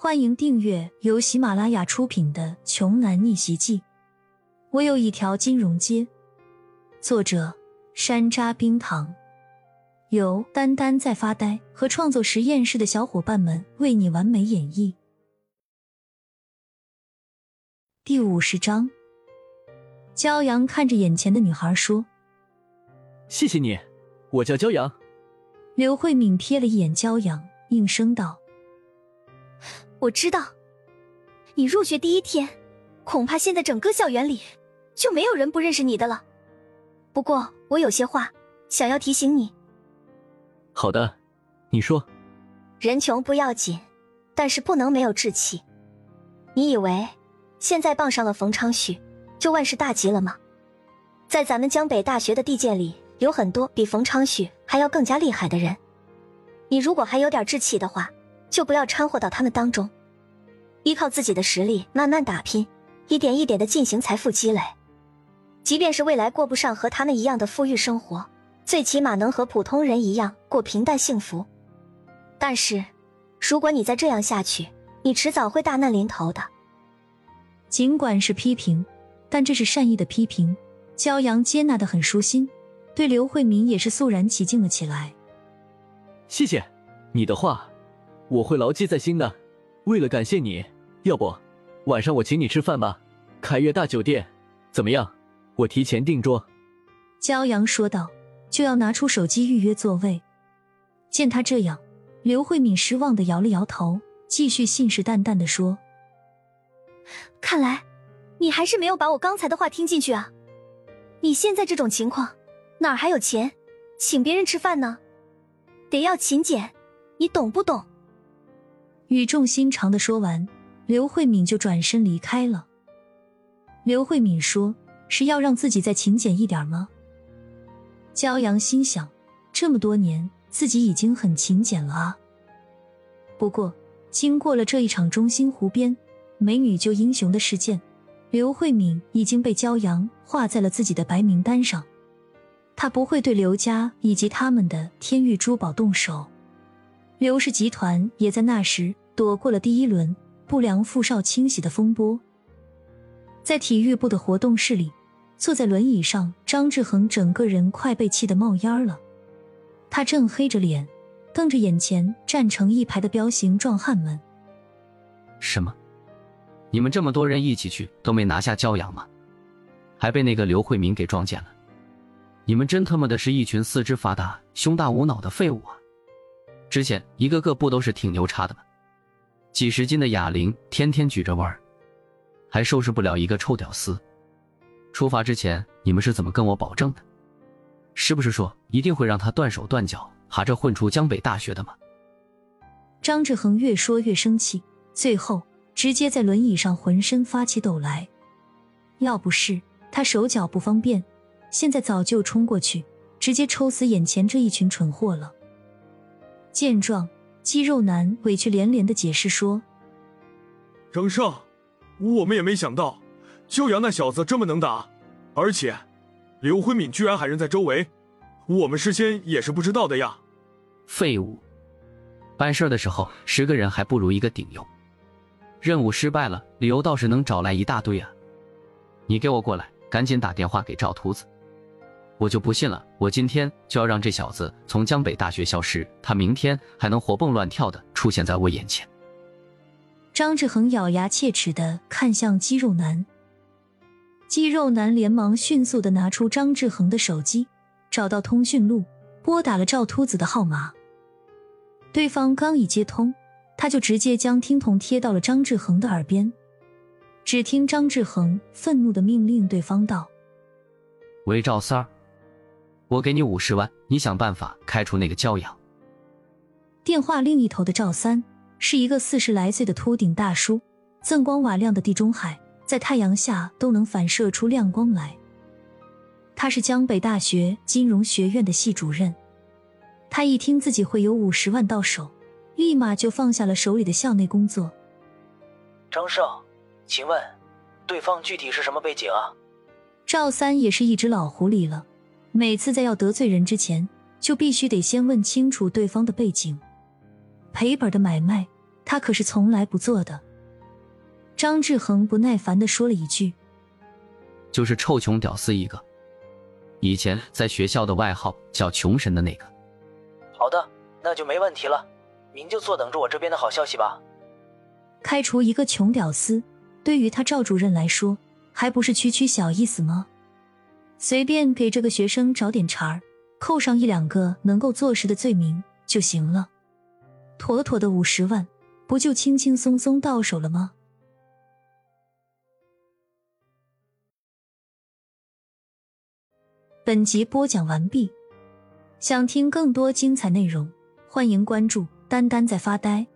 欢迎订阅由喜马拉雅出品的《穷男逆袭记》。我有一条金融街。作者：山楂冰糖，由丹丹在发呆和创作实验室的小伙伴们为你完美演绎。第五十章，骄阳看着眼前的女孩说：“谢谢你，我叫骄阳。”刘慧敏瞥了一眼骄阳，应声道。我知道，你入学第一天，恐怕现在整个校园里就没有人不认识你的了。不过我有些话想要提醒你。好的，你说。人穷不要紧，但是不能没有志气。你以为现在傍上了冯昌旭就万事大吉了吗？在咱们江北大学的地界里，有很多比冯昌旭还要更加厉害的人。你如果还有点志气的话。就不要掺和到他们当中，依靠自己的实力慢慢打拼，一点一点的进行财富积累。即便是未来过不上和他们一样的富裕生活，最起码能和普通人一样过平淡幸福。但是，如果你再这样下去，你迟早会大难临头的。尽管是批评，但这是善意的批评，骄阳接纳的很舒心，对刘慧敏也是肃然起敬了起来。谢谢你的话。我会牢记在心的。为了感谢你，要不晚上我请你吃饭吧？凯悦大酒店怎么样？我提前订桌。骄阳说道，就要拿出手机预约座位。见他这样，刘慧敏失望的摇了摇头，继续信誓旦旦的说：“看来你还是没有把我刚才的话听进去啊！你现在这种情况，哪还有钱请别人吃饭呢？得要勤俭，你懂不懂？”语重心长的说完，刘慧敏就转身离开了。刘慧敏说：“是要让自己再勤俭一点吗？”骄阳心想：这么多年，自己已经很勤俭了啊。不过，经过了这一场中心湖边美女救英雄的事件，刘慧敏已经被骄阳划在了自己的白名单上。他不会对刘家以及他们的天域珠宝动手。刘氏集团也在那时躲过了第一轮不良富少清洗的风波。在体育部的活动室里，坐在轮椅上，张志恒整个人快被气得冒烟了。他正黑着脸，瞪着眼前站成一排的彪形壮汉们。什么？你们这么多人一起去，都没拿下骄阳吗？还被那个刘慧敏给撞见了。你们真他妈的是一群四肢发达、胸大无脑的废物啊！之前一个个不都是挺牛叉的吗？几十斤的哑铃天天举着玩，还收拾不了一个臭屌丝。出发之前你们是怎么跟我保证的？是不是说一定会让他断手断脚，哈着混出江北大学的吗？张志恒越说越生气，最后直接在轮椅上浑身发起抖来。要不是他手脚不方便，现在早就冲过去，直接抽死眼前这一群蠢货了。见状，肌肉男委屈连连的解释说：“张胜，我们也没想到，骄阳那小子这么能打，而且刘辉敏居然还人在周围，我们事先也是不知道的呀。”废物，办事的时候十个人还不如一个顶用，任务失败了，理由倒是能找来一大堆啊！你给我过来，赶紧打电话给赵秃子。我就不信了，我今天就要让这小子从江北大学消失，他明天还能活蹦乱跳的出现在我眼前。张志恒咬牙切齿的看向肌肉男，肌肉男连忙迅速的拿出张志恒的手机，找到通讯录，拨打了赵秃子的号码。对方刚一接通，他就直接将听筒贴到了张志恒的耳边，只听张志恒愤怒的命令对方道：“喂，赵三儿。”我给你五十万，你想办法开除那个骄阳。电话另一头的赵三是一个四十来岁的秃顶大叔，锃光瓦亮的地中海在太阳下都能反射出亮光来。他是江北大学金融学院的系主任。他一听自己会有五十万到手，立马就放下了手里的校内工作。张胜，请问对方具体是什么背景啊？赵三也是一只老狐狸了。每次在要得罪人之前，就必须得先问清楚对方的背景。赔本的买卖，他可是从来不做的。张志恒不耐烦的说了一句：“就是臭穷屌丝一个，以前在学校的外号叫穷神的那个。”好的，那就没问题了，您就坐等着我这边的好消息吧。开除一个穷屌丝，对于他赵主任来说，还不是区区小意思吗？随便给这个学生找点茬儿，扣上一两个能够坐实的罪名就行了，妥妥的五十万，不就轻轻松松到手了吗？本集播讲完毕，想听更多精彩内容，欢迎关注“丹丹在发呆”。